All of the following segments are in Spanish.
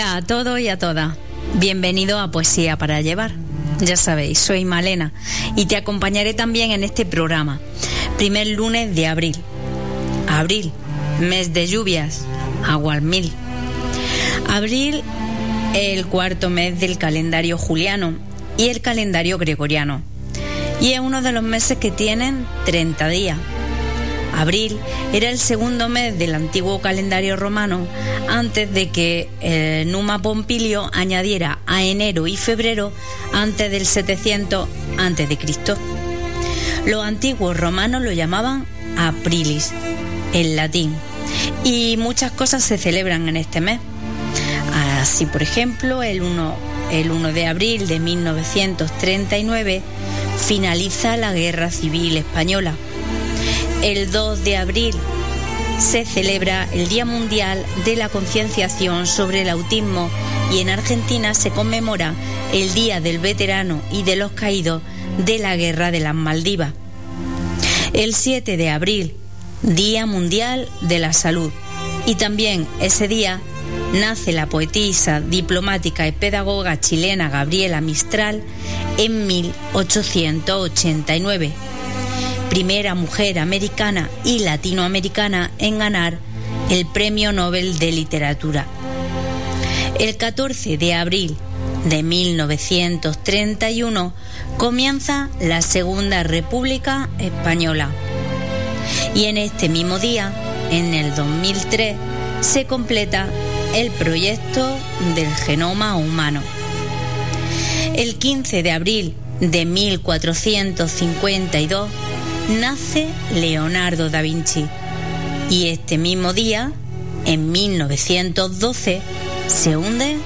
Hola a todos y a todas. Bienvenido a Poesía para Llevar. Ya sabéis, soy Malena y te acompañaré también en este programa. Primer lunes de abril. Abril, mes de lluvias, agua al mil. Abril, el cuarto mes del calendario juliano y el calendario gregoriano. Y es uno de los meses que tienen 30 días. Abril era el segundo mes del antiguo calendario romano antes de que eh, Numa Pompilio añadiera a enero y febrero antes del 700 antes de Cristo. Los antiguos romanos lo llamaban Aprilis, en latín, y muchas cosas se celebran en este mes. Así, por ejemplo, el 1, el 1 de abril de 1939 finaliza la Guerra Civil Española el 2 de abril se celebra el Día Mundial de la Concienciación sobre el Autismo y en Argentina se conmemora el Día del Veterano y de los Caídos de la Guerra de las Maldivas. El 7 de abril, Día Mundial de la Salud. Y también ese día nace la poetisa, diplomática y pedagoga chilena Gabriela Mistral en 1889 primera mujer americana y latinoamericana en ganar el Premio Nobel de Literatura. El 14 de abril de 1931 comienza la Segunda República Española. Y en este mismo día, en el 2003, se completa el proyecto del genoma humano. El 15 de abril de 1452 nace Leonardo da Vinci y este mismo día, en 1912, se hunde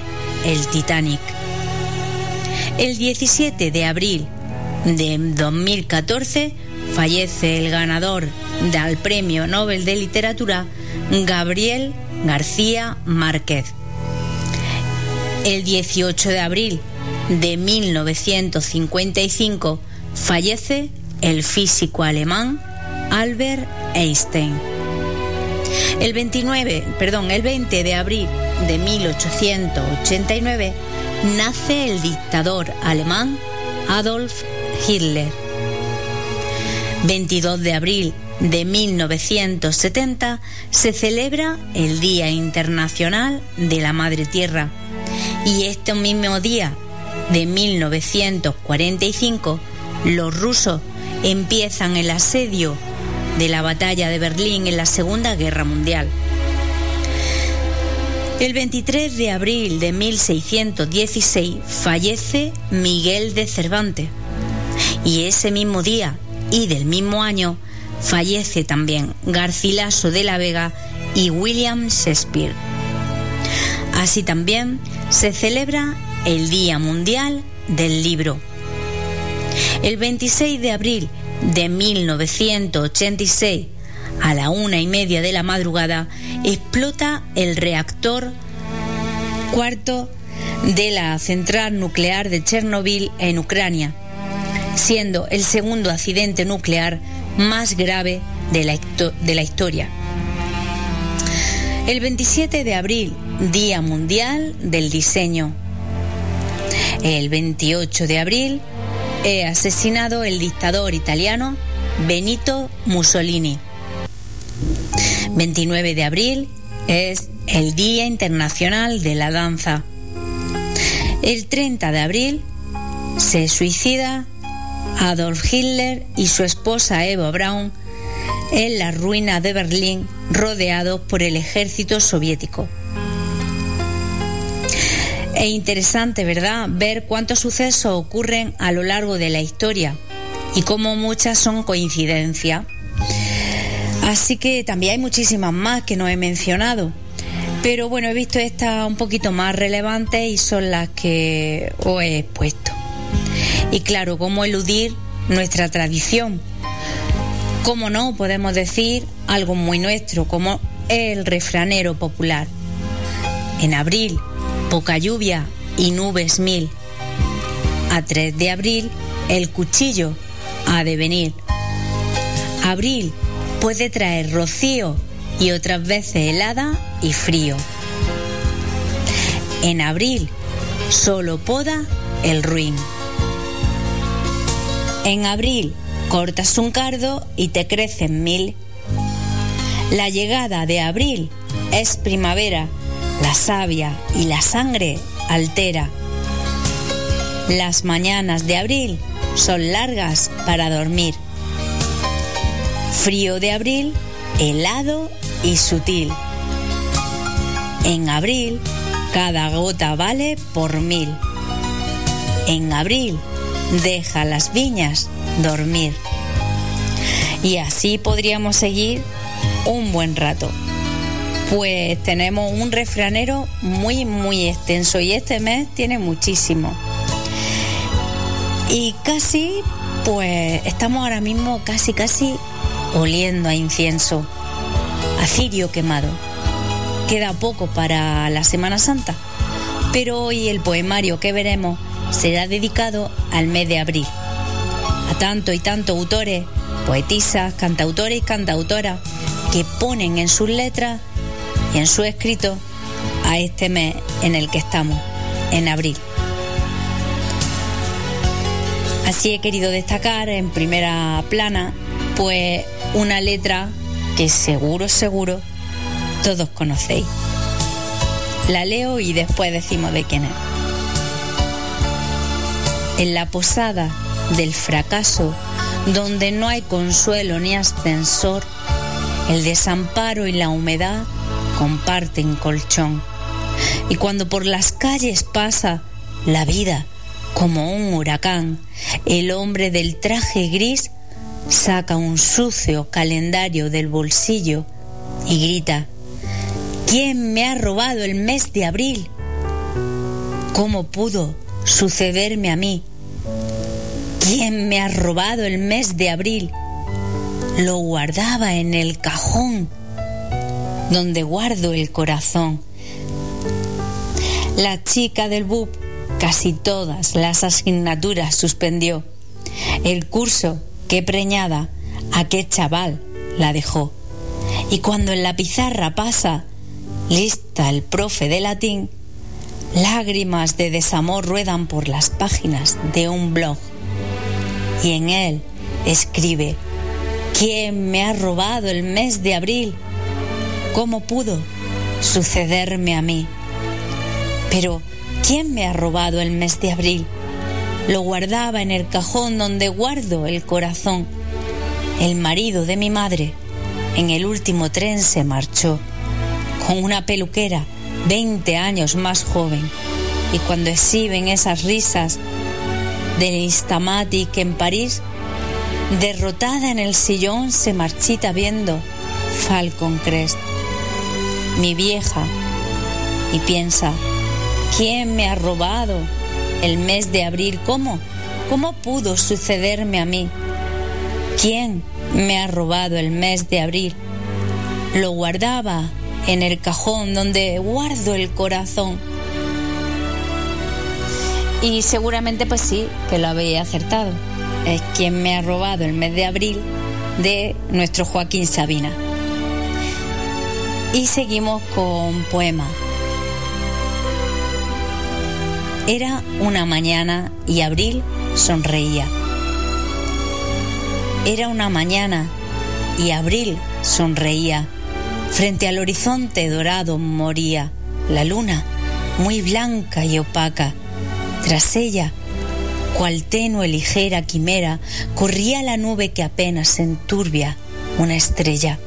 el Titanic. El 17 de abril de 2014 fallece el ganador del Premio Nobel de Literatura, Gabriel García Márquez. El 18 de abril de 1955 fallece el físico alemán Albert Einstein. El 29, perdón, el 20 de abril de 1889 nace el dictador alemán Adolf Hitler. 22 de abril de 1970 se celebra el Día Internacional de la Madre Tierra y este mismo día de 1945 los rusos empiezan el asedio de la batalla de Berlín en la Segunda Guerra Mundial. El 23 de abril de 1616 fallece Miguel de Cervantes y ese mismo día y del mismo año fallece también Garcilaso de la Vega y William Shakespeare. Así también se celebra el Día Mundial del Libro el 26 de abril de 1986, a la una y media de la madrugada, explota el reactor cuarto de la central nuclear de Chernobyl en Ucrania, siendo el segundo accidente nuclear más grave de la, historia. El 27 de abril, Día Mundial del Diseño. El 28 de abril, he asesinado el dictador italiano Benito Mussolini. 29 de abril es el Día Internacional de la Danza. El 30 de abril se suicida Adolf Hitler y su esposa Eva Braun en la ruina de Berlín rodeados por el ejército soviético. Es interesante, ¿verdad?, ver cuántos sucesos ocurren a lo largo de la historia y cómo muchas son coincidencias. Así que también hay muchísimas más que no he mencionado. Pero bueno, he visto estas un poquito más relevantes y son las que os he expuesto. Y claro, cómo eludir nuestra tradición. Cómo no podemos decir algo muy nuestro, como el refranero popular. En abril poca lluvia y nubes mil. A 3 de abril, el cuchillo ha de venir. Abril puede traer rocío y otras veces helada y frío. En abril solo poda el ruin. En abril cortas un cardo y te crecen mil. La llegada de abril es primavera, la savia y la sangre altera. Las mañanas de abril son largas para dormir. Frío de abril, helado y sutil. En abril, cada gota vale por mil. En abril, deja las viñas dormir. Y así podríamos seguir un buen rato. Pues tenemos un refranero muy, muy extenso y este mes tiene muchísimo. Y casi, pues estamos ahora mismo casi, casi oliendo a incienso, a cirio quemado. Queda poco para la Semana Santa, pero hoy el poemario que veremos será dedicado al mes de abril. A tanto y tanto autores, poetisas, cantautores y cantautoras que ponen en sus letras en su escrito a este mes en el que estamos, en abril. Así he querido destacar en primera plana, pues una letra que seguro, seguro todos conocéis. La leo y después decimos de quién es. En la posada del fracaso, donde no hay consuelo ni ascensor, el desamparo y la humedad comparten colchón. Y cuando por las calles pasa la vida como un huracán, el hombre del traje gris saca un sucio calendario del bolsillo y grita, ¿quién me ha robado el mes de abril? ¿Cómo pudo sucederme a mí? ¿Quién me ha robado el mes de abril? Lo guardaba en el cajón donde guardo el corazón. La chica del BUP casi todas las asignaturas suspendió. El curso, qué preñada, a qué chaval la dejó. Y cuando en la pizarra pasa, lista el profe de latín, lágrimas de desamor ruedan por las páginas de un blog. Y en él escribe, ¿quién me ha robado el mes de abril? ¿Cómo pudo sucederme a mí? Pero, ¿quién me ha robado el mes de abril? Lo guardaba en el cajón donde guardo el corazón. El marido de mi madre en el último tren se marchó con una peluquera 20 años más joven. Y cuando exhiben esas risas del Instamatic en París, derrotada en el sillón se marchita viendo Falcon Crest mi vieja, y piensa, ¿quién me ha robado el mes de abril? ¿Cómo? ¿Cómo pudo sucederme a mí? ¿Quién me ha robado el mes de abril? Lo guardaba en el cajón donde guardo el corazón. Y seguramente pues sí, que lo habéis acertado. Es quien me ha robado el mes de abril de nuestro Joaquín Sabina. Y seguimos con poema. Era una mañana y Abril sonreía. Era una mañana y Abril sonreía. Frente al horizonte dorado moría la luna, muy blanca y opaca. Tras ella, cual tenue ligera quimera, corría la nube que apenas enturbia una estrella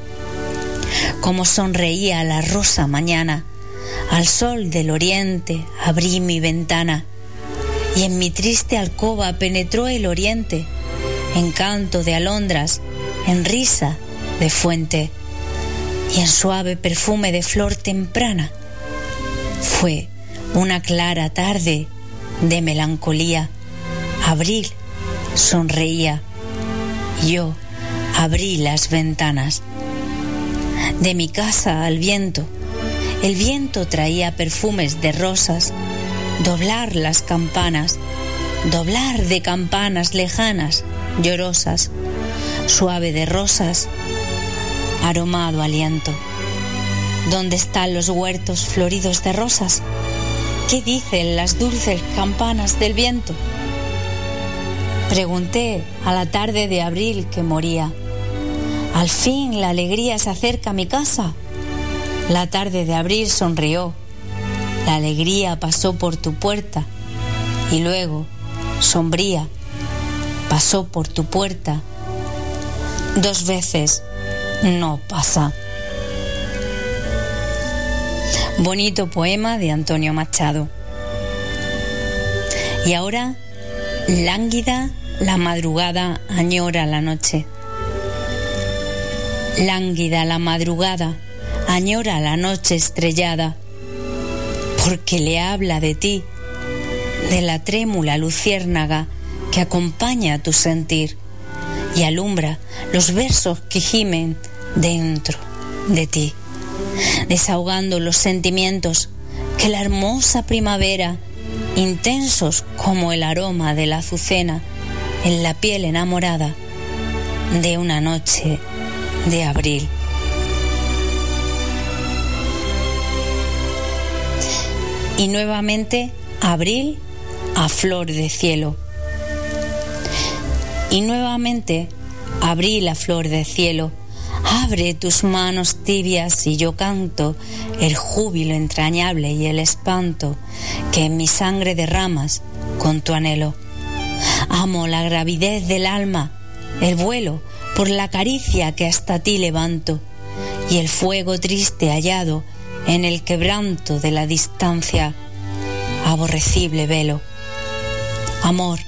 como sonreía la rosa mañana. Al sol del oriente abrí mi ventana y en mi triste alcoba penetró el oriente, en canto de alondras, en risa de fuente y en suave perfume de flor temprana. Fue una clara tarde de melancolía. Abril sonreía. Yo abrí las ventanas de mi casa al viento. El viento traía perfumes de rosas, doblar las campanas, doblar de campanas lejanas, llorosas, suave de rosas, aromado aliento. ¿Dónde están los huertos floridos de rosas? ¿Qué dicen las dulces campanas del viento? Pregunté a la tarde de abril que moría. Al fin la alegría se acerca a mi casa. La tarde de abril sonrió. La alegría pasó por tu puerta y luego, sombría, pasó por tu puerta. Dos veces no pasa. Bonito poema de Antonio Machado. Y ahora, lánguida la madrugada añora la noche. Lánguida la madrugada añora la noche estrellada, porque le habla de ti, de la trémula luciérnaga que acompaña tu sentir y alumbra los versos que gimen dentro de ti, desahogando los sentimientos que la hermosa primavera, intensos como el aroma de la azucena en la piel enamorada de una noche de abril. Y nuevamente abril a flor de cielo. Y nuevamente abrí la flor de cielo. Abre tus manos tibias y yo canto el júbilo entrañable y el espanto que en mi sangre derramas con tu anhelo. Amo la gravidez del alma, el vuelo por la caricia que hasta ti levanto y el fuego triste hallado en el quebranto de la distancia, aborrecible velo. Amor,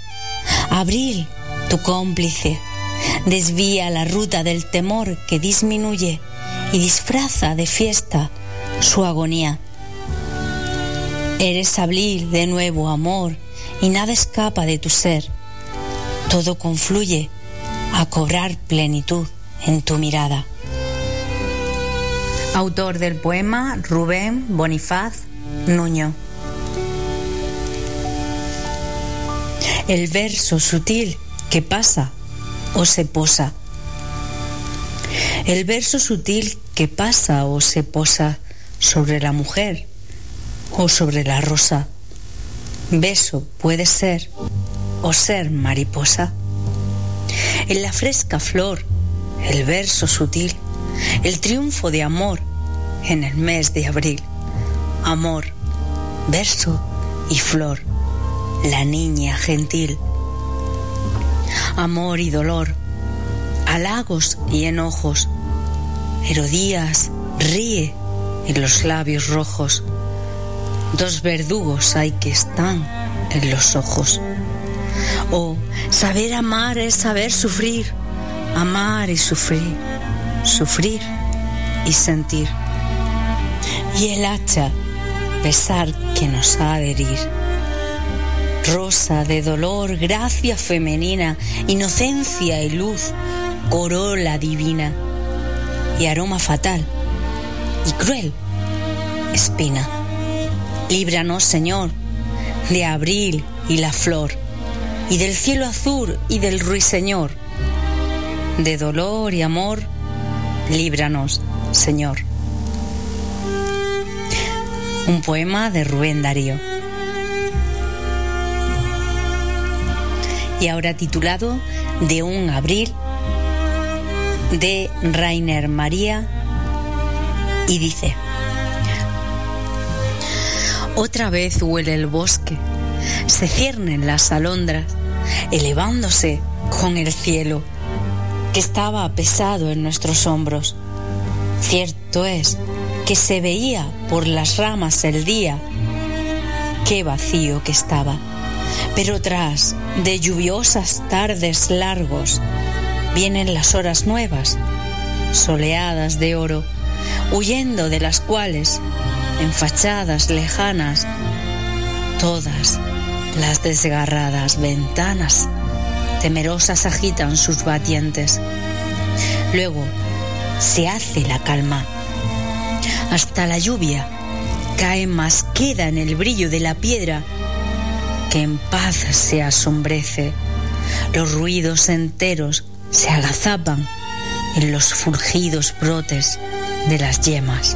abril, tu cómplice, desvía la ruta del temor que disminuye y disfraza de fiesta su agonía. Eres abril de nuevo amor y nada escapa de tu ser. Todo confluye a cobrar plenitud en tu mirada. Autor del poema Rubén Bonifaz Nuño. el verso sutil que pasa o se posa. El verso sutil que pasa o se posa sobre la mujer o sobre la rosa. Beso puede ser o ser mariposa. En la fresca flor, el verso sutil, el triunfo de amor en el mes de abril. Amor, verso y flor la niña gentil. Amor y dolor, halagos y enojos. Herodías ríe en los labios rojos. Dos verdugos hay que están en los ojos. Oh, saber amar es saber sufrir, amar y sufrir, sufrir y sentir. Y el hacha, pesar que nos ha de herir rosa de dolor, gracia femenina, inocencia y luz, corola divina, y aroma fatal y cruel, espina. Líbranos, Señor, de abril y la flor, y del cielo azul y del ruiseñor, de dolor y amor, líbranos, Señor. Un poema de Rubén Darío. y ahora titulado De un abril de Rainer María y dice, otra vez huele el bosque, se ciernen las alondras, elevándose con el cielo, que estaba pesado en nuestros hombros. Cierto es que se veía por las ramas el día, qué vacío que estaba pero tras de lluviosas tardes largos vienen las horas nuevas, soleadas de oro, huyendo de las cuales, en fachadas lejanas, todas las desgarradas ventanas temerosas agitan sus batientes. Luego se hace la calma. Hasta la lluvia cae más queda en el brillo de la piedra que en paz se asombrece. Los ruidos enteros se agazapan en los fulgidos brotes de las yemas.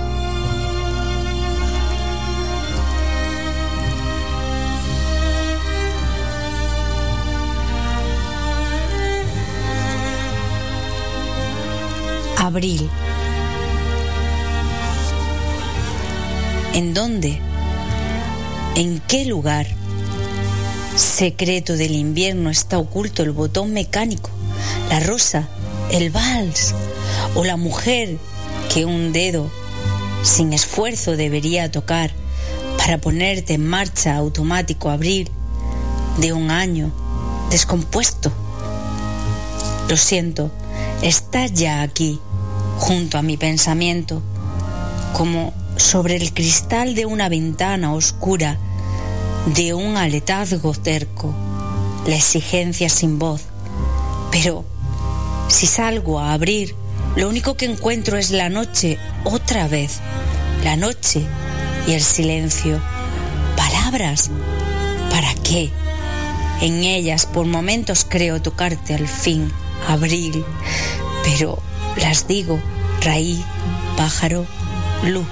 Abril. ¿En dónde? ¿En qué lugar? Secreto del invierno está oculto el botón mecánico, la rosa, el vals o la mujer que un dedo sin esfuerzo debería tocar para ponerte en marcha automático abril de un año descompuesto. Lo siento, está ya aquí, junto a mi pensamiento, como sobre el cristal de una ventana oscura, de un aletazgo cerco, la exigencia sin voz. Pero si salgo a abrir, lo único que encuentro es la noche otra vez, la noche y el silencio. Palabras, ¿para qué? En ellas por momentos creo tocarte al fin, abril, pero las digo, raíz, pájaro, luz.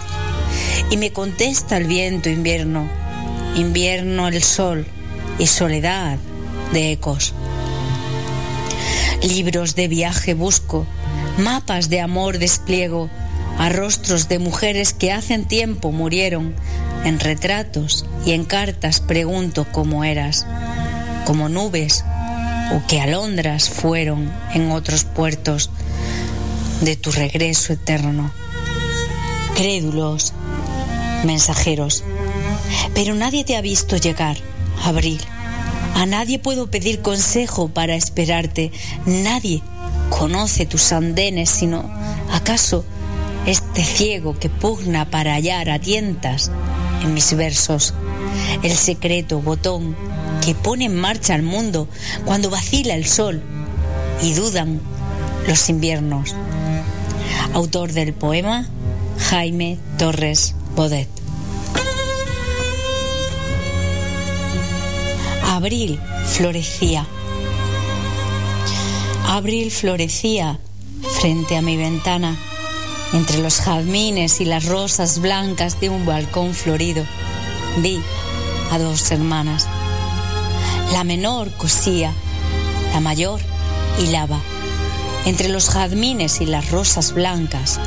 Y me contesta el viento invierno, invierno el sol y soledad de ecos. Libros de viaje busco, mapas de amor despliego, a rostros de mujeres que hacen tiempo murieron, en retratos y en cartas pregunto cómo eras, como nubes o que alondras fueron en otros puertos de tu regreso eterno. Crédulos, mensajeros. Pero nadie te ha visto llegar, Abril. A nadie puedo pedir consejo para esperarte. Nadie conoce tus andenes, sino acaso este ciego que pugna para hallar a tientas en mis versos. El secreto botón que pone en marcha al mundo cuando vacila el sol y dudan los inviernos. Autor del poema Jaime Torres Bodet. Abril florecía. Abril florecía frente a mi ventana, entre los jazmines y las rosas blancas de un balcón florido. Vi a dos hermanas. La menor cosía, la mayor hilaba. Entre los jazmines y las rosas blancas,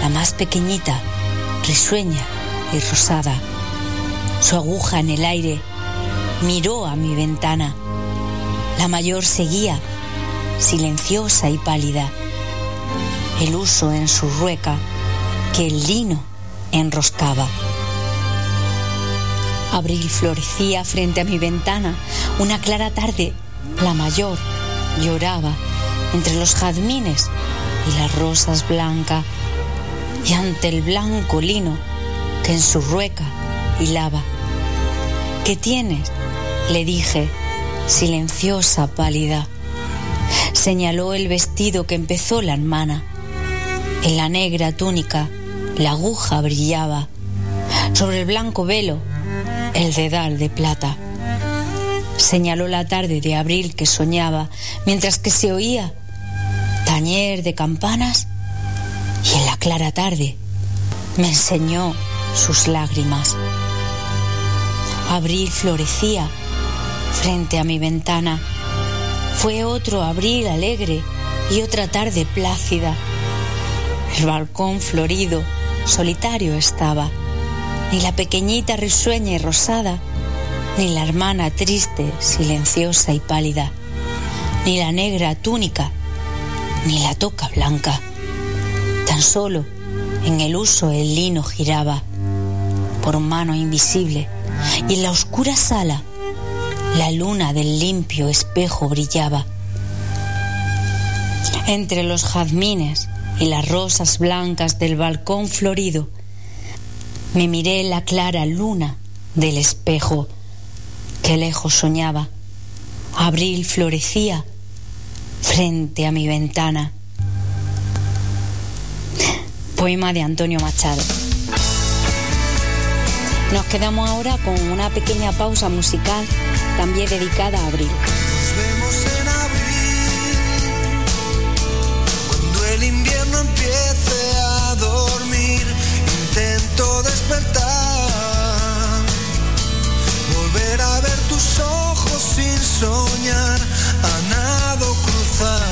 la más pequeñita, risueña y rosada. Su aguja en el aire miró a mi ventana. La mayor seguía, silenciosa y pálida, el uso en su rueca que el lino enroscaba. Abril florecía frente a mi ventana. Una clara tarde, la mayor lloraba entre los jazmines y las rosas blancas y ante el blanco lino que en su rueca hilaba. ¿Qué tienes? le dije, silenciosa, pálida. Señaló el vestido que empezó la hermana. En la negra túnica la aguja brillaba. Sobre el blanco velo el dedal de plata. Señaló la tarde de abril que soñaba, mientras que se oía tañer de campanas y en la clara tarde me enseñó sus lágrimas. Abril florecía frente a mi ventana. Fue otro abril alegre y otra tarde plácida. El balcón florido, solitario estaba. Ni la pequeñita risueña y rosada, ni la hermana triste, silenciosa y pálida, ni la negra túnica, ni la toca blanca. Tan solo en el uso el lino giraba por mano invisible y en la oscura sala la luna del limpio espejo brillaba. Entre los jazmines y las rosas blancas del balcón florido, me miré la clara luna del espejo que lejos soñaba. Abril florecía frente a mi ventana. Poema de Antonio Machado. Nos quedamos ahora con una pequeña pausa musical también dedicada a abril. Nos vemos en abril, cuando el invierno empiece a dormir, despertar, volver a ver tus ojos sin soñar, a nado cruzaré.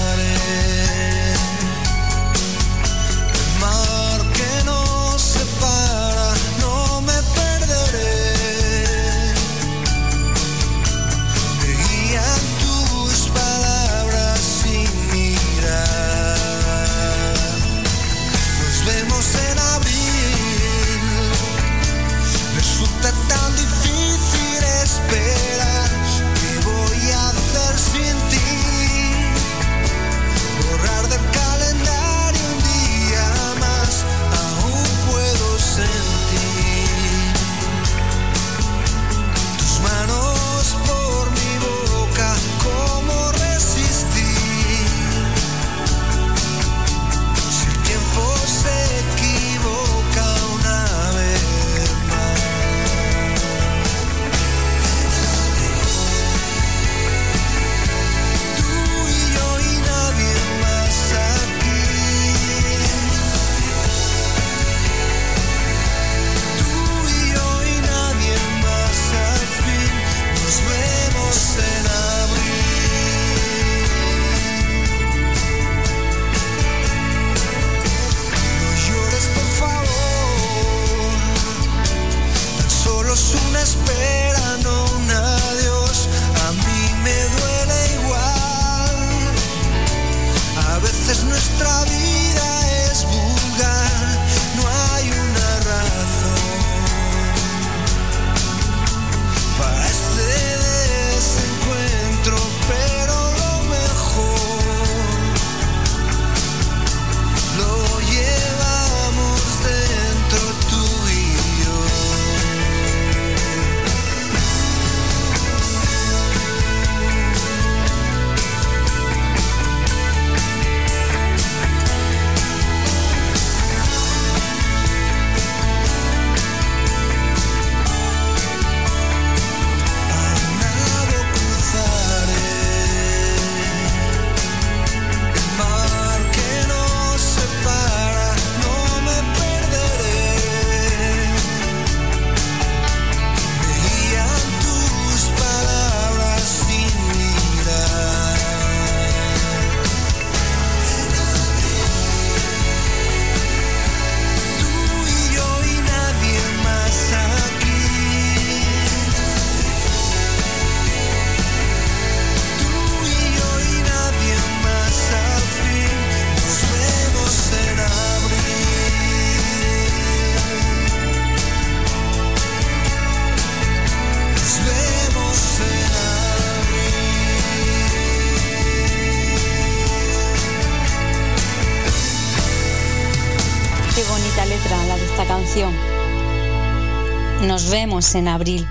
En abril,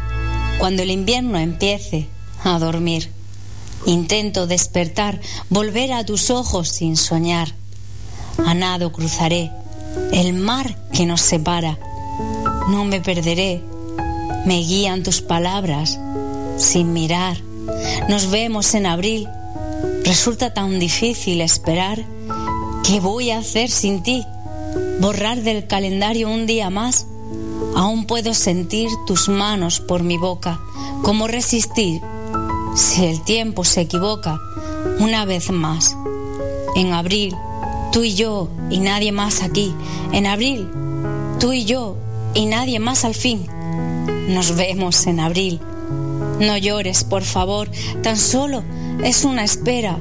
cuando el invierno empiece a dormir. Intento despertar, volver a tus ojos sin soñar. A nado cruzaré el mar que nos separa. No me perderé, me guían tus palabras sin mirar. Nos vemos en abril. Resulta tan difícil esperar. ¿Qué voy a hacer sin ti? ¿Borrar del calendario un día más? Aún puedo sentir tus manos por mi boca. ¿Cómo resistir si el tiempo se equivoca una vez más? En abril, tú y yo y nadie más aquí. En abril, tú y yo y nadie más al fin. Nos vemos en abril. No llores, por favor. Tan solo es una espera,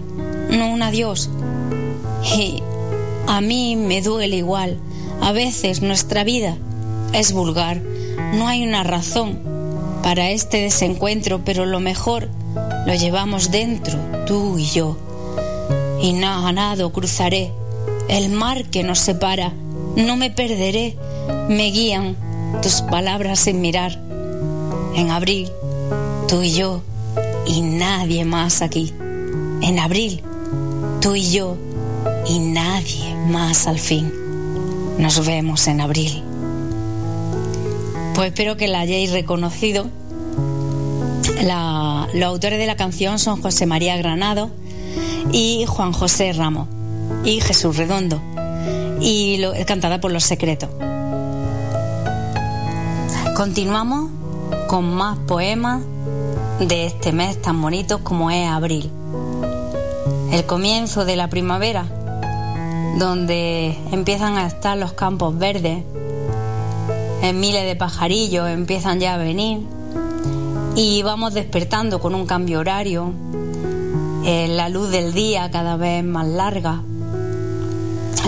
no un adiós. Y a mí me duele igual. A veces nuestra vida es vulgar. No hay una razón para este desencuentro, pero lo mejor lo llevamos dentro, tú y yo. Y nada, nado cruzaré el mar que nos separa. No me perderé, me guían tus palabras sin mirar. En abril, tú y yo y nadie más aquí. En abril, tú y yo y nadie más al fin. Nos vemos en abril. Pues espero que la hayáis reconocido. los autores de la canción son José María Granado y Juan José Ramos y Jesús Redondo y lo, cantada por Los Secretos. Continuamos con más poemas de este mes tan bonito como es abril. El comienzo de la primavera, donde empiezan a estar los campos verdes miles de pajarillos empiezan ya a venir. Y vamos despertando con un cambio horario, eh, la luz del día cada vez más larga,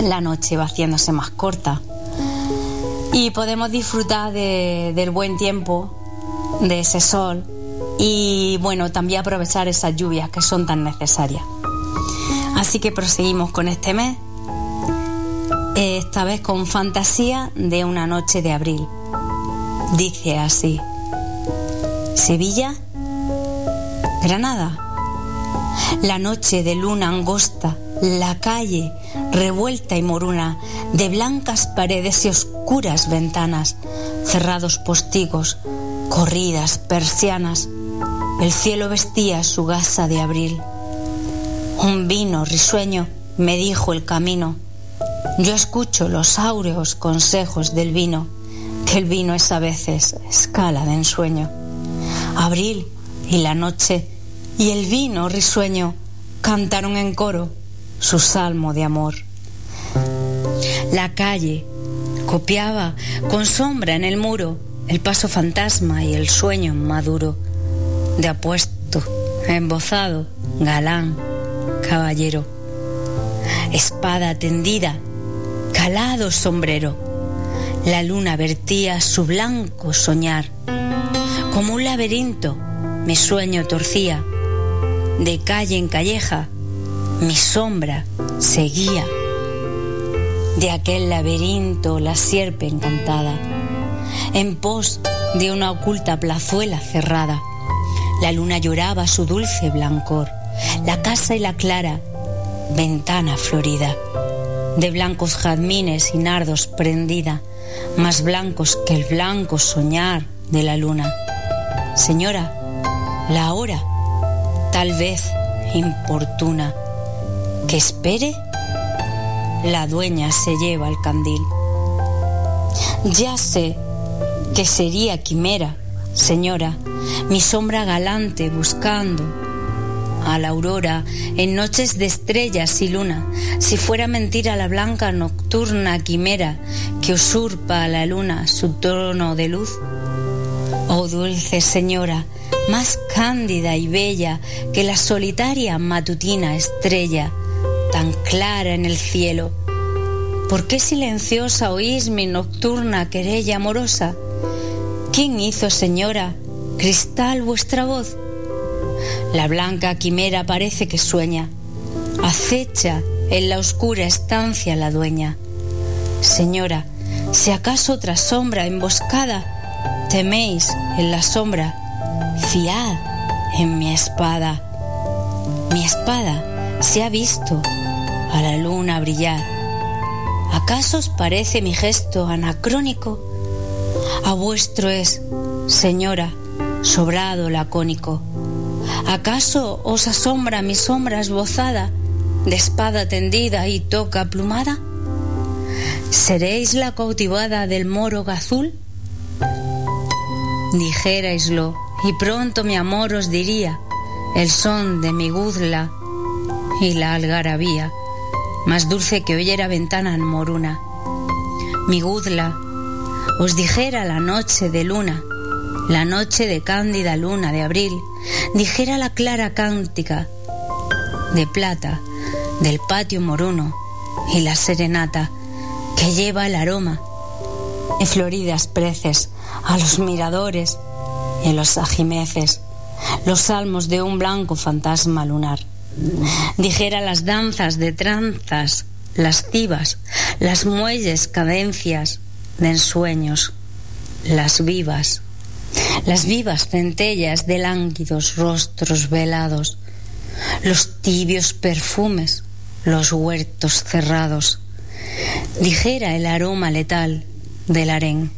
la noche va haciéndose más corta. Y podemos disfrutar del buen tiempo, de ese sol. Y bueno, también aprovechar esas lluvias que son tan necesarias. Así que proseguimos con este mes esta vez con fantasía de una noche de abril. Dice así, Sevilla, Granada, la noche de luna angosta, la calle revuelta y moruna, de blancas paredes y oscuras ventanas, cerrados postigos, corridas persianas, el cielo vestía su gasa de abril. Un vino risueño me dijo el camino, yo escucho los áureos consejos del vino, que el vino es a veces escala de ensueño. Abril y la noche y el vino risueño cantaron en coro su salmo de amor. La calle copiaba con sombra en el muro el paso fantasma y el sueño maduro de apuesto, embozado, galán, caballero espada tendida, calado sombrero. La luna vertía su blanco soñar. Como un laberinto, mi sueño torcía. De calle en calleja, mi sombra seguía. De aquel laberinto la sierpe encantada, en pos de una oculta plazuela cerrada. La luna lloraba su dulce blancor, la casa y la clara, ventana florida, de blancos jazmines y nardos prendida, más blancos que el blanco soñar de la luna. Señora, la hora, tal vez importuna, que espere, la dueña se lleva el candil. Ya sé que sería quimera, señora, mi sombra galante buscando a la aurora en noches de estrellas y luna, si fuera mentira la blanca nocturna quimera que usurpa a la luna su trono de luz. Oh dulce señora, más cándida y bella que la solitaria matutina estrella, tan clara en el cielo. ¿Por qué silenciosa oís mi nocturna querella amorosa? ¿Quién hizo, señora, cristal vuestra voz? La blanca quimera parece que sueña, acecha en la oscura estancia la dueña. Señora, si acaso otra sombra emboscada, teméis en la sombra, fiad en mi espada. Mi espada se ha visto a la luna brillar. ¿Acaso os parece mi gesto anacrónico? A vuestro es, señora, sobrado lacónico. ¿Acaso os asombra mi sombra esbozada, de espada tendida y toca plumada? ¿Seréis la cautivada del moro gazul? Dijeraislo, y pronto mi amor os diría el son de mi guzla y la algarabía, más dulce que oyera ventana en moruna. Mi guzla os dijera la noche de luna, la noche de cándida luna de abril, dijera la clara cántica de plata del patio moruno y la serenata que lleva el aroma en floridas preces a los miradores y en los ajimeces, los salmos de un blanco fantasma lunar. Dijera las danzas de tranzas, las cibas, las muelles cadencias de ensueños, las vivas las vivas centellas de lánguidos rostros velados, los tibios perfumes, los huertos cerrados. Dijera el aroma letal del harén.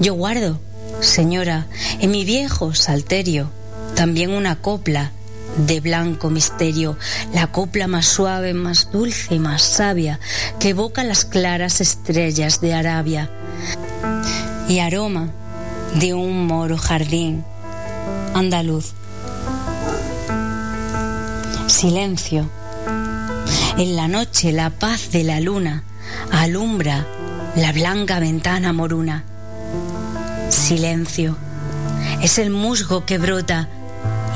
Yo guardo, señora, en mi viejo salterio, también una copla de blanco misterio, la copla más suave, más dulce y más sabia que evoca las claras estrellas de Arabia. Y aroma de un moro jardín andaluz. Silencio. En la noche la paz de la luna alumbra la blanca ventana moruna. Silencio. Es el musgo que brota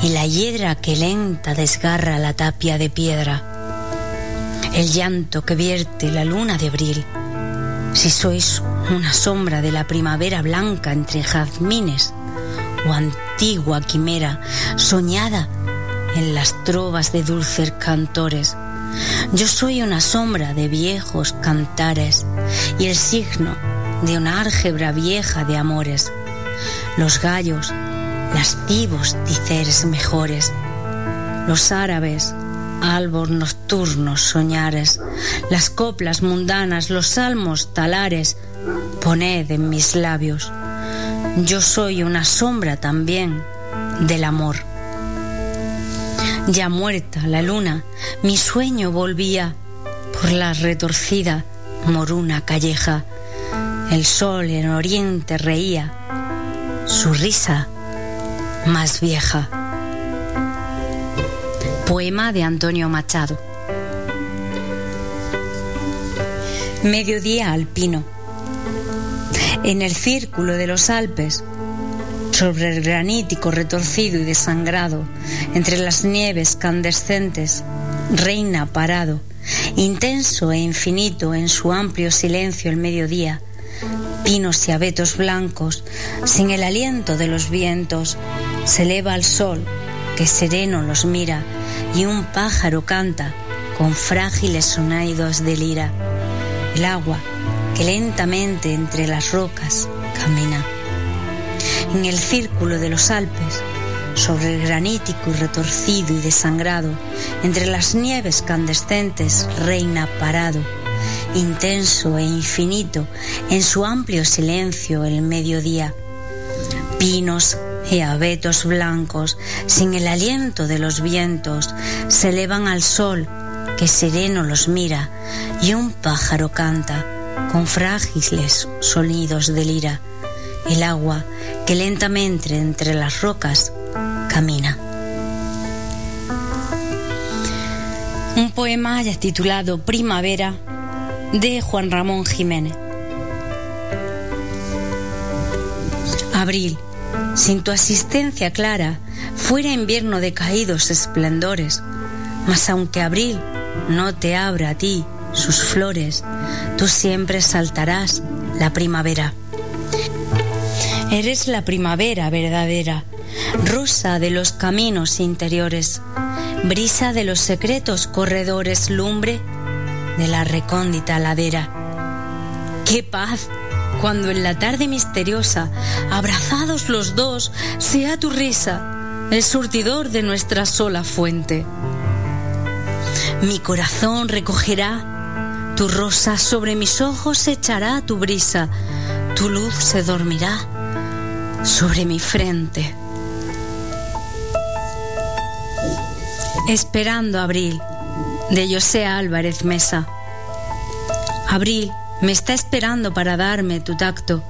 y la hiedra que lenta desgarra la tapia de piedra. El llanto que vierte la luna de abril. Si sois una sombra de la primavera blanca entre jazmines o antigua quimera soñada en las trovas de dulces cantores. Yo soy una sombra de viejos cantares y el signo de una álgebra vieja de amores. Los gallos, lascivos diceres mejores, los árabes, albos nocturnos soñares, las coplas mundanas, los salmos talares, poned en mis labios. Yo soy una sombra también del amor. Ya muerta la luna, mi sueño volvía por la retorcida moruna calleja. El sol en oriente reía, su risa más vieja. Poema de Antonio Machado. Mediodía alpino. En el círculo de los Alpes, sobre el granítico retorcido y desangrado, entre las nieves candescentes, reina parado, intenso e infinito en su amplio silencio el mediodía, pinos y abetos blancos, sin el aliento de los vientos, se eleva al sol, que sereno los mira, y un pájaro canta con frágiles sonidos de lira. El agua, que lentamente entre las rocas camina. En el círculo de los Alpes, sobre el granítico y retorcido y desangrado, entre las nieves candescentes, reina parado, intenso e infinito, en su amplio silencio el mediodía. Pinos y abetos blancos, sin el aliento de los vientos, se elevan al sol, que sereno los mira, y un pájaro canta, con frágiles sonidos de lira. El agua, que lentamente entre las rocas camina. Un poema titulado Primavera de Juan Ramón Jiménez. Abril, sin tu asistencia clara, fuera invierno de caídos esplendores, mas aunque abril no te abra a ti sus flores, tú siempre saltarás la primavera. Eres la primavera verdadera, rosa de los caminos interiores, brisa de los secretos corredores, lumbre de la recóndita ladera. ¡Qué paz! Cuando en la tarde misteriosa, abrazados los dos, sea tu risa el surtidor de nuestra sola fuente. Mi corazón recogerá tu rosa, sobre mis ojos echará tu brisa, tu luz se dormirá sobre mi frente. Esperando abril, de José Álvarez Mesa. Abril me está esperando para darme tu tacto,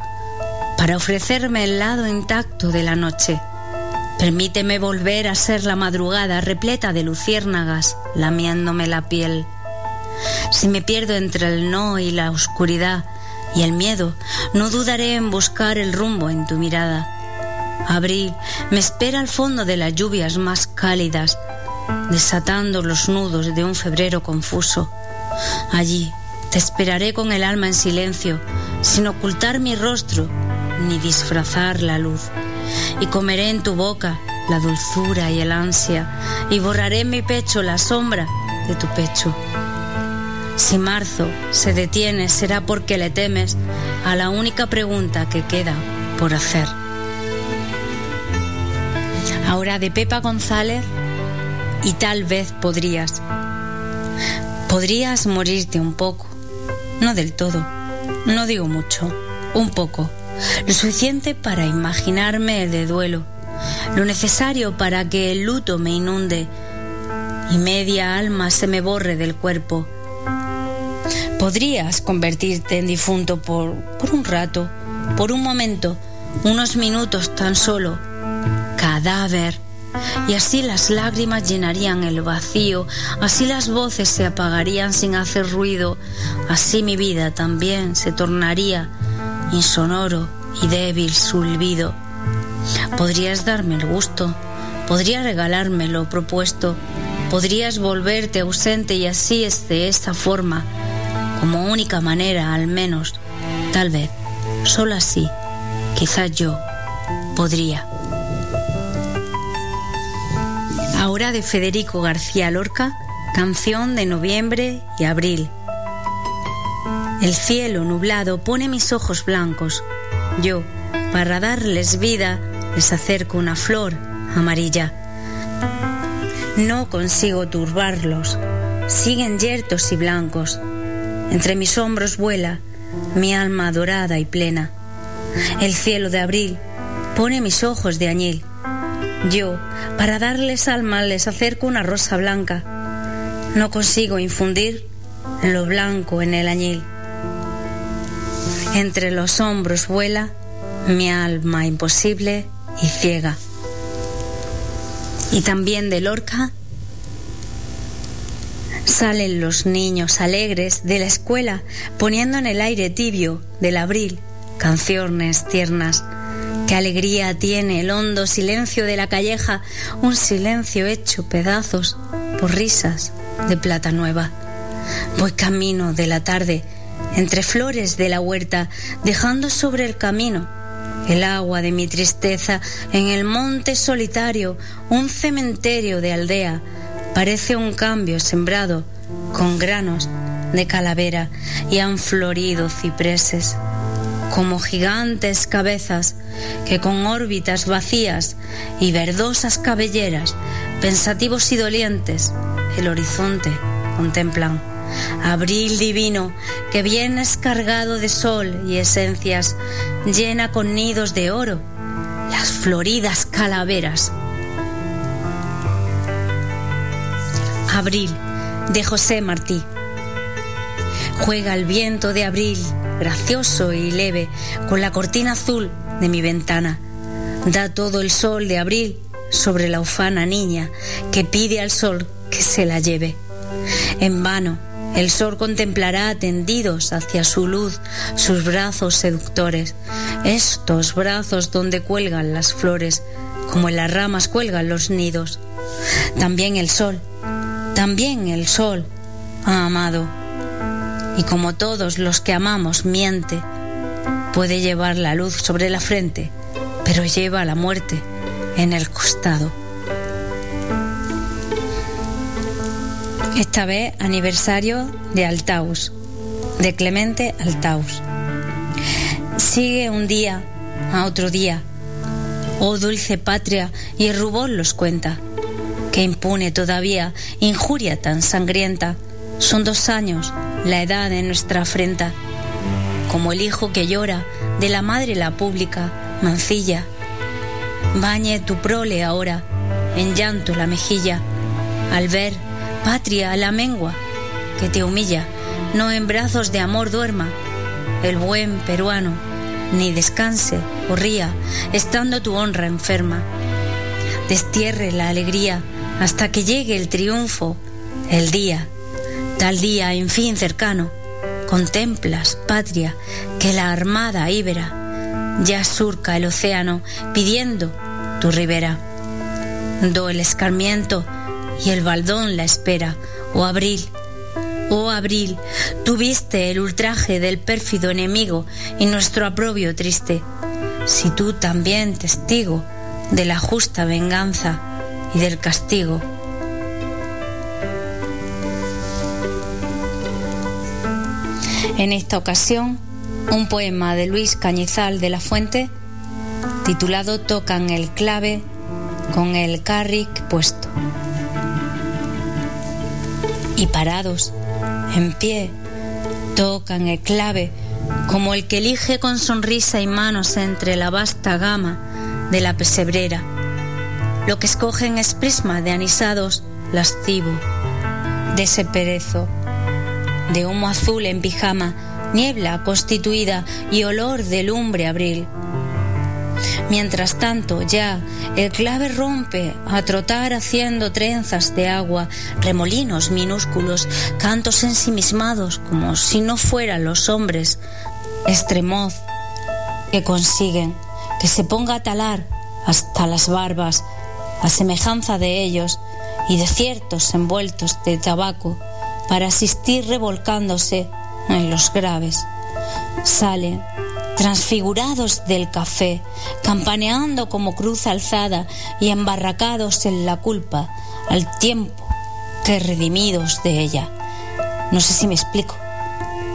para ofrecerme el lado intacto de la noche. Permíteme volver a ser la madrugada repleta de luciérnagas lamiéndome la piel. Si me pierdo entre el no y la oscuridad y el miedo, no dudaré en buscar el rumbo en tu mirada. Abril me espera al fondo de las lluvias más cálidas, desatando los nudos de un febrero confuso. Allí te esperaré con el alma en silencio, sin ocultar mi rostro ni disfrazar la luz y comeré en tu boca la dulzura y el ansia, y borraré en mi pecho la sombra de tu pecho. Si marzo se detiene será porque le temes a la única pregunta que queda por hacer. Ahora de Pepa González y tal vez podrías. Podrías morirte un poco, no del todo, no digo mucho, un poco. Lo suficiente para imaginarme de duelo, lo necesario para que el luto me inunde y media alma se me borre del cuerpo. Podrías convertirte en difunto por, por un rato, por un momento, unos minutos tan solo, cadáver, y así las lágrimas llenarían el vacío, así las voces se apagarían sin hacer ruido, así mi vida también se tornaría insonoro y débil sulvido. Podrías darme el gusto, podrías regalarme lo propuesto, podrías volverte ausente y así es de esta forma, como única manera al menos, tal vez, solo así, quizás yo podría. Ahora de Federico García Lorca, canción de noviembre y abril el cielo nublado pone mis ojos blancos. Yo, para darles vida, les acerco una flor amarilla. No consigo turbarlos, siguen yertos y blancos. Entre mis hombros vuela mi alma dorada y plena. El cielo de abril pone mis ojos de añil. Yo, para darles alma, les acerco una rosa blanca. No consigo infundir lo blanco en el añil. Entre los hombros vuela mi alma imposible y ciega. Y también de Lorca salen los niños alegres de la escuela poniendo en el aire tibio del abril canciones tiernas. Qué alegría tiene el hondo silencio de la calleja, un silencio hecho pedazos por risas de plata nueva. Voy camino de la tarde, entre flores de la huerta, dejando sobre el camino el agua de mi tristeza en el monte solitario, un cementerio de aldea, parece un cambio sembrado con granos de calavera y han florido cipreses como gigantes cabezas que con órbitas vacías y verdosas cabelleras, pensativos y dolientes, el horizonte contemplan. Abril divino, que vienes cargado de sol y esencias, llena con nidos de oro las floridas calaveras. Abril, de José Martí. Juega el viento de abril, gracioso y leve, con la cortina azul de mi ventana. Da todo el sol de abril sobre la ufana niña que pide al sol que se la lleve. En vano, el sol contemplará tendidos hacia su luz sus brazos seductores, estos brazos donde cuelgan las flores, como en las ramas cuelgan los nidos. También el sol, también el sol amado, y como todos los que amamos miente, puede llevar la luz sobre la frente, pero lleva la muerte en el costado. Esta vez aniversario de Altaus, de Clemente Altaus. Sigue un día a otro día. Oh dulce patria, y el rubor los cuenta, que impune todavía injuria tan sangrienta. Son dos años la edad de nuestra afrenta, como el hijo que llora de la madre la pública, mancilla. Bañe tu prole ahora en llanto la mejilla, al ver patria la mengua que te humilla, no en brazos de amor duerma el buen peruano, ni descanse o ría, estando tu honra enferma. Destierre la alegría hasta que llegue el triunfo, el día, tal día en fin cercano. Contemplas, patria, que la armada íbera ya surca el océano pidiendo tu ribera. Do el escarmiento y el baldón la espera. Oh abril, oh abril, tuviste el ultraje del pérfido enemigo y nuestro aprobio triste. Si tú también testigo de la justa venganza y del castigo. En esta ocasión, un poema de Luis Cañizal de la Fuente titulado Tocan el clave con el carrick puesto y parados, en pie, tocan el clave como el que elige con sonrisa y manos entre la vasta gama de la pesebrera. Lo que escogen es prisma de anisados lascivo, de ese perezo, de humo azul en pijama, niebla constituida y olor de lumbre abril. Mientras tanto, ya el clave rompe a trotar haciendo trenzas de agua, remolinos minúsculos, cantos ensimismados como si no fueran los hombres, extremoz que consiguen que se ponga a talar hasta las barbas, a semejanza de ellos y de ciertos envueltos de tabaco, para asistir revolcándose en los graves. Salen transfigurados del café, campaneando como cruz alzada y embarracados en la culpa, al tiempo que redimidos de ella. No sé si me explico.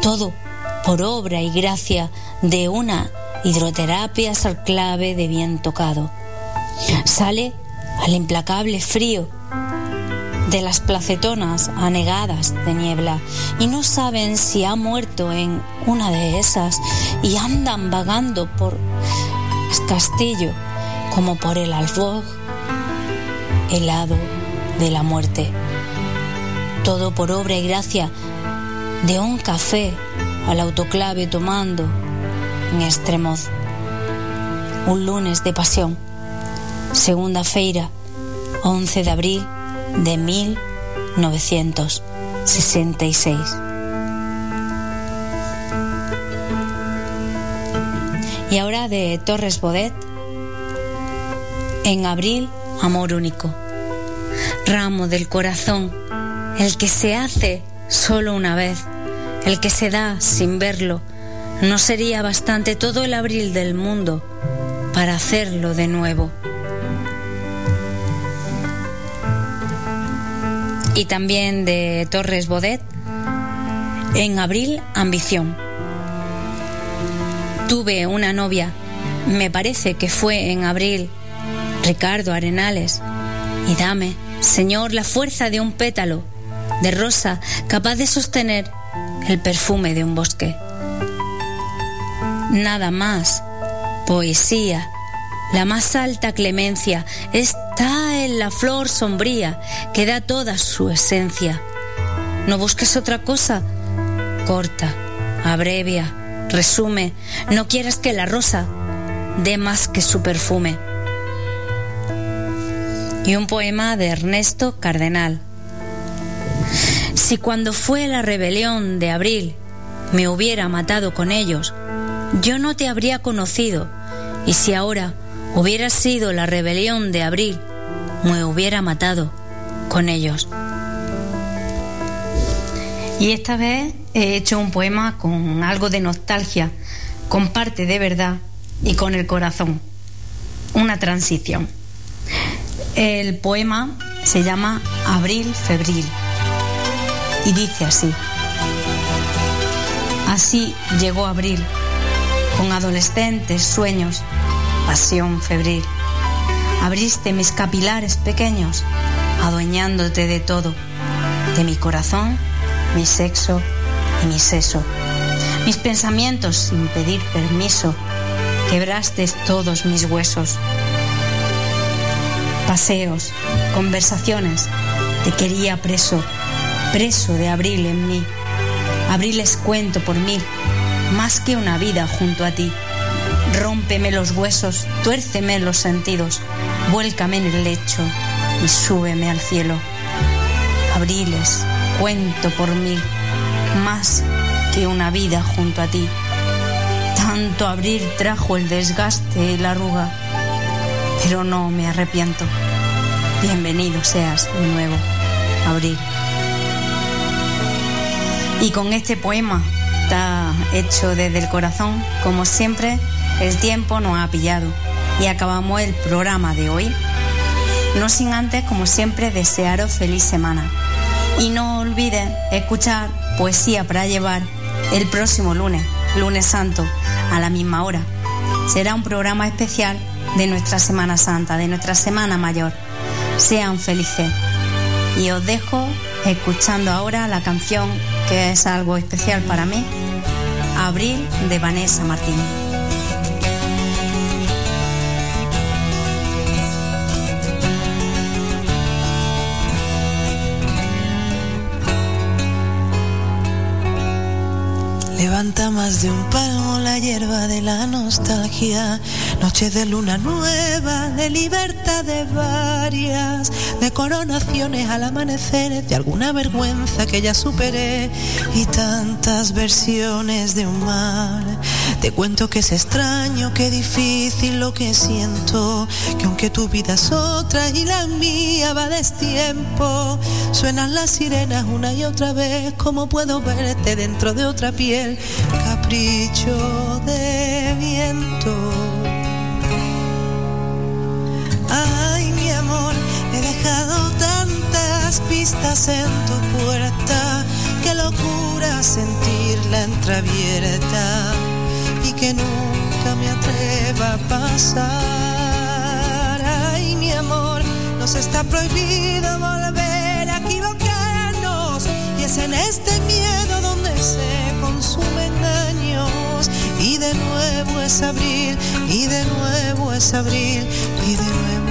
Todo por obra y gracia de una hidroterapia clave de bien tocado. Sale al implacable frío de las placetonas anegadas de niebla y no saben si ha muerto en una de esas y andan vagando por el castillo como por el alfog helado de la muerte. Todo por obra y gracia de un café al autoclave tomando en extremoz. Un lunes de pasión. Segunda feira, 11 de abril de 1966. Y ahora de Torres Bodet, en abril, amor único, ramo del corazón, el que se hace solo una vez, el que se da sin verlo, no sería bastante todo el abril del mundo para hacerlo de nuevo. Y también de Torres Bodet, en abril, ambición. Tuve una novia, me parece que fue en abril, Ricardo Arenales, y dame, Señor, la fuerza de un pétalo de rosa capaz de sostener el perfume de un bosque. Nada más, poesía, la más alta clemencia está la flor sombría que da toda su esencia. No busques otra cosa, corta, abrevia, resume, no quieras que la rosa dé más que su perfume. Y un poema de Ernesto Cardenal. Si cuando fue la rebelión de abril me hubiera matado con ellos, yo no te habría conocido, y si ahora hubiera sido la rebelión de abril, me hubiera matado con ellos. Y esta vez he hecho un poema con algo de nostalgia, con parte de verdad y con el corazón. Una transición. El poema se llama Abril Febril y dice así. Así llegó abril, con adolescentes sueños, pasión febril. Abriste mis capilares pequeños, adueñándote de todo, de mi corazón, mi sexo y mi seso. Mis pensamientos sin pedir permiso, quebraste todos mis huesos. Paseos, conversaciones, te quería preso preso de abril en mí. Abril es cuento por mí, más que una vida junto a ti. Rómpeme los huesos, tuérceme los sentidos, vuélcame en el lecho y súbeme al cielo. Abriles, cuento por mí, más que una vida junto a ti. Tanto abril trajo el desgaste y la arruga, pero no me arrepiento. Bienvenido seas de nuevo, abril. Y con este poema está hecho desde el corazón, como siempre, el tiempo nos ha pillado y acabamos el programa de hoy. No sin antes, como siempre, desearos feliz semana. Y no olviden escuchar Poesía para llevar el próximo lunes, lunes santo, a la misma hora. Será un programa especial de nuestra Semana Santa, de nuestra Semana Mayor. Sean felices. Y os dejo escuchando ahora la canción que es algo especial para mí, Abril de Vanessa Martín. Levanta más de un palmo la hierba de la nostalgia, noche de luna nueva, de libertad de varias, de coronaciones al amanecer, de alguna vergüenza que ya superé y tantas versiones de un mal. Te cuento que es extraño, que difícil lo que siento, que aunque tu vida es otra y la mía va destiempo, suenan las sirenas una y otra vez, como puedo verte dentro de otra piel capricho de viento. Ay, mi amor, he dejado tantas pistas en tu puerta, qué locura sentirla entreabierta y que nunca me atreva a pasar. Ay, mi amor, nos está prohibido volver a equivocarnos y es en este miedo donde se y de nuevo es abril y de nuevo es abril y de nuevo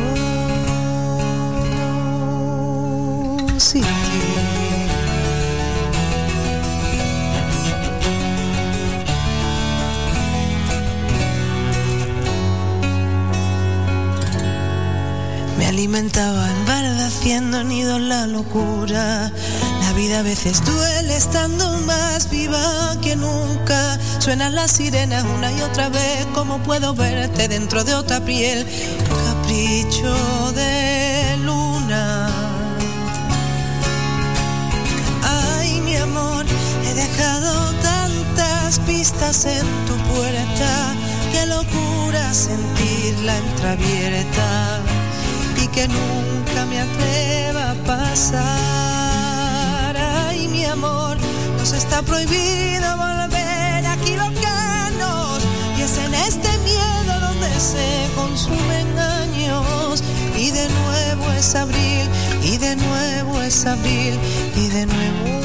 sin Me alimentaba en barda haciendo nido la locura la vida a veces duele estando más viva que nunca. Suenan las sirenas una y otra vez, como puedo verte dentro de otra piel. Capricho de luna. Ay, mi amor dejado tantas pistas en tu puerta, qué locura sentir la entreabierta y que nunca me atreva a pasar. Mi amor, nos está prohibido volver a equivocarnos. Y es en este miedo donde se consumen años. Y de nuevo es abril y de nuevo es abril y de nuevo.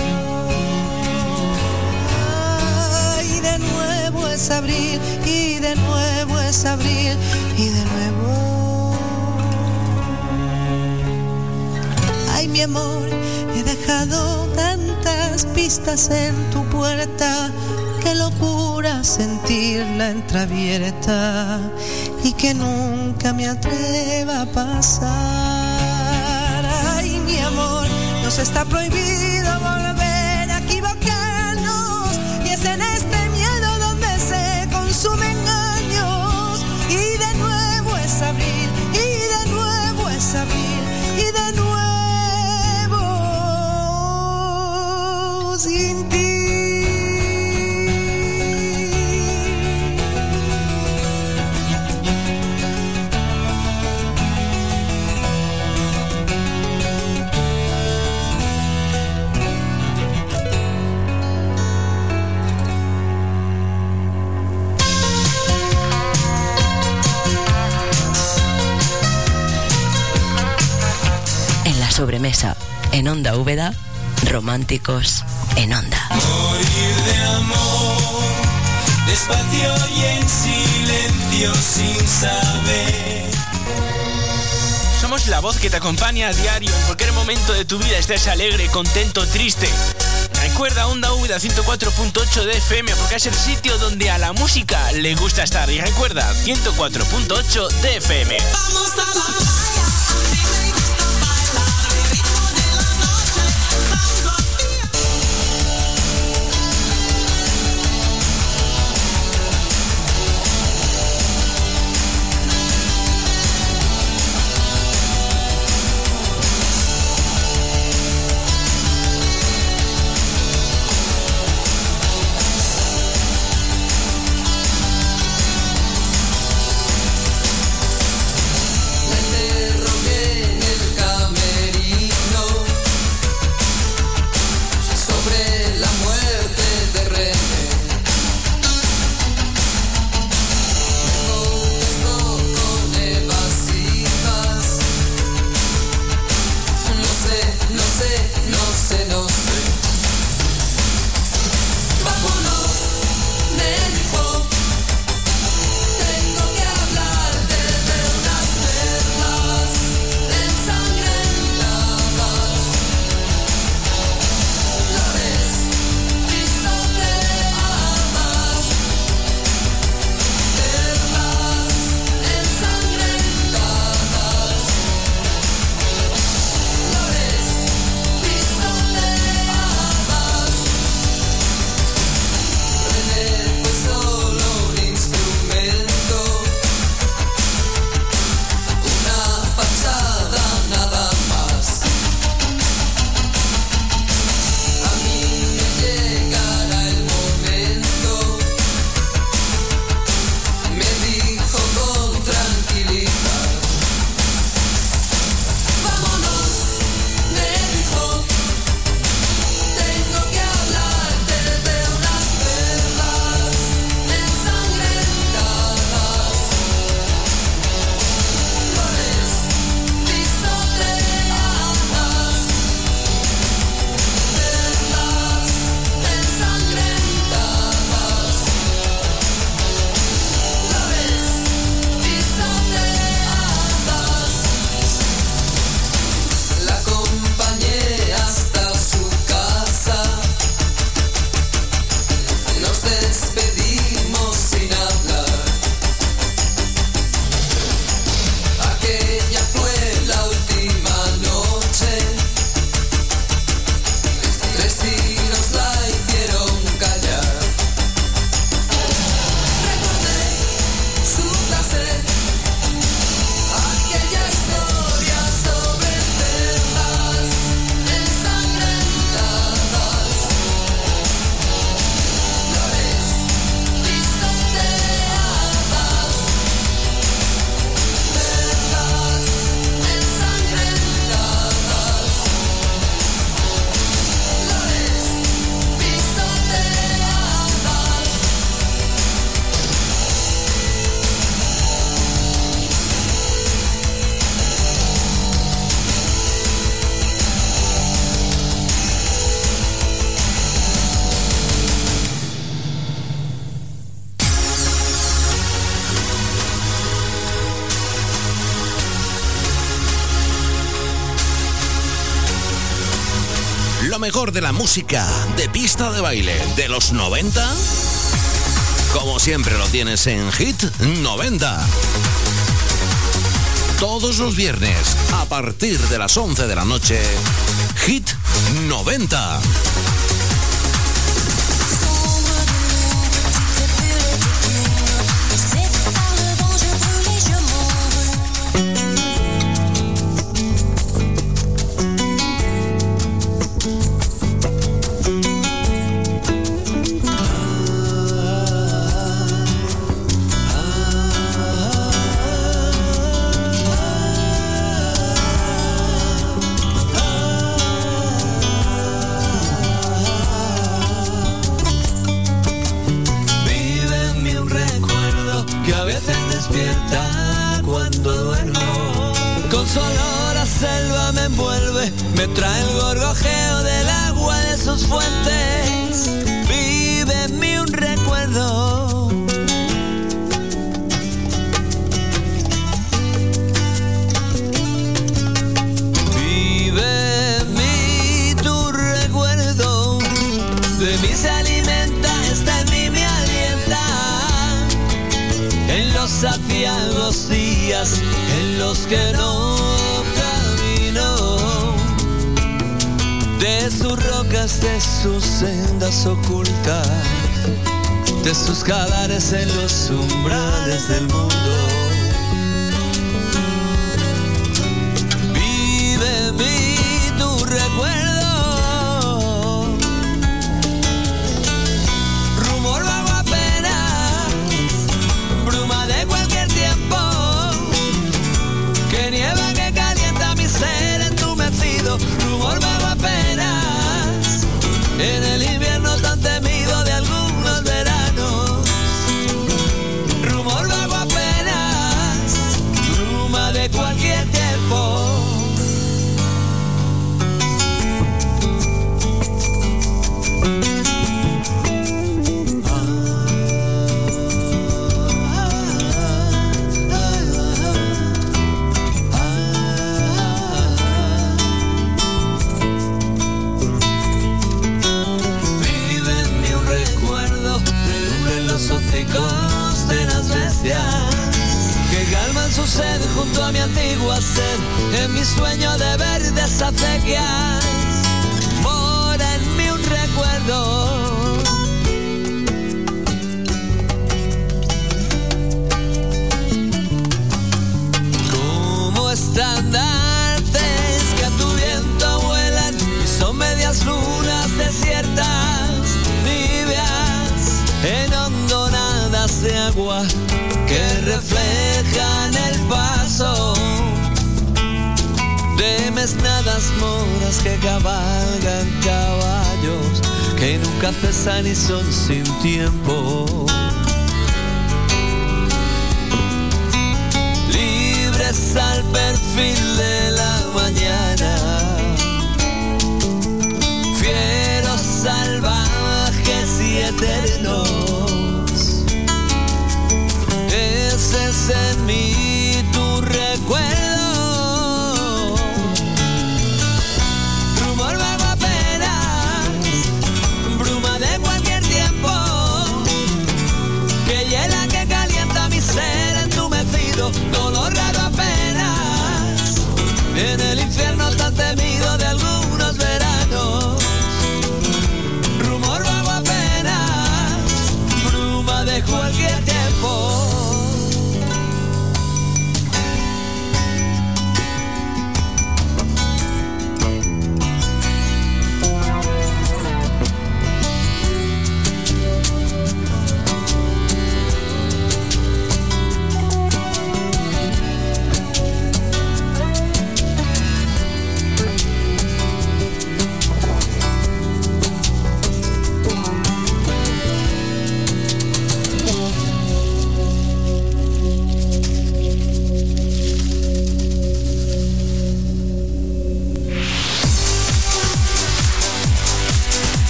Y de nuevo es abril y de nuevo es abril y de nuevo. Ay mi amor he dejado en tu puerta qué locura sentir la entreabierta y que nunca me atreva a pasar. Ay, mi amor, nos está prohibido volver a equivocarnos y es en este miedo donde se consumen En Onda Úbeda, románticos en Onda. Morir de amor, despacio y en silencio sin saber. Somos la voz que te acompaña a diario en cualquier momento de tu vida, estés alegre, contento, triste. Recuerda Onda Úbeda 104.8 de FM porque es el sitio donde a la música le gusta estar. Y recuerda 104.8 de FM. Vamos a la playa, Lo mejor de la música de pista de baile de los 90. Como siempre lo tienes en Hit 90. Todos los viernes, a partir de las 11 de la noche, Hit 90. love antigua sed, en mi sueño de verdes acequias. Mora en mí un recuerdo. Como estandartes que a tu viento vuelan son medias lunas desiertas, tibias, en hondonadas de agua que reflejan el paso mesnadas moras que cabalgan caballos que nunca cesan y son sin tiempo. libres al perfil de la mañana, fieros, salvajes y eternos. Ese es en mí tu recuerdo.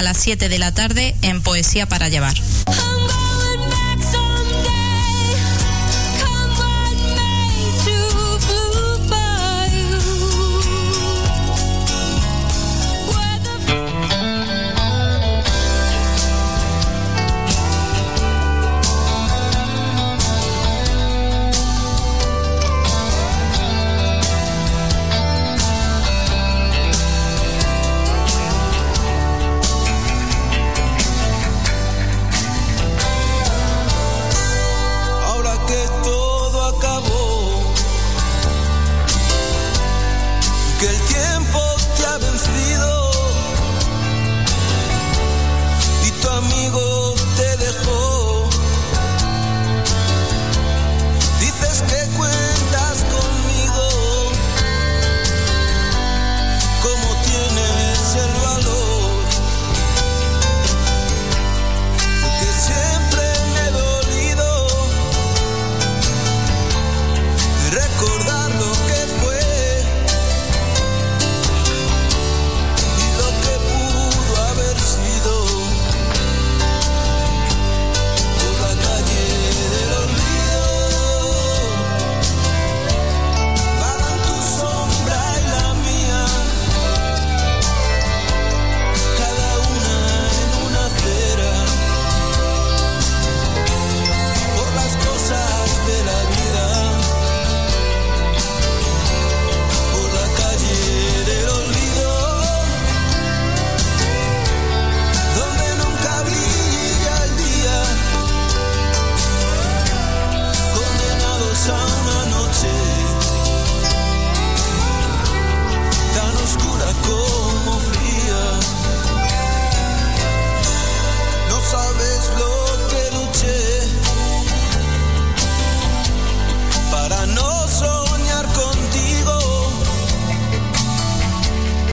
A las 7 de la tarde en Poesía para Llevar.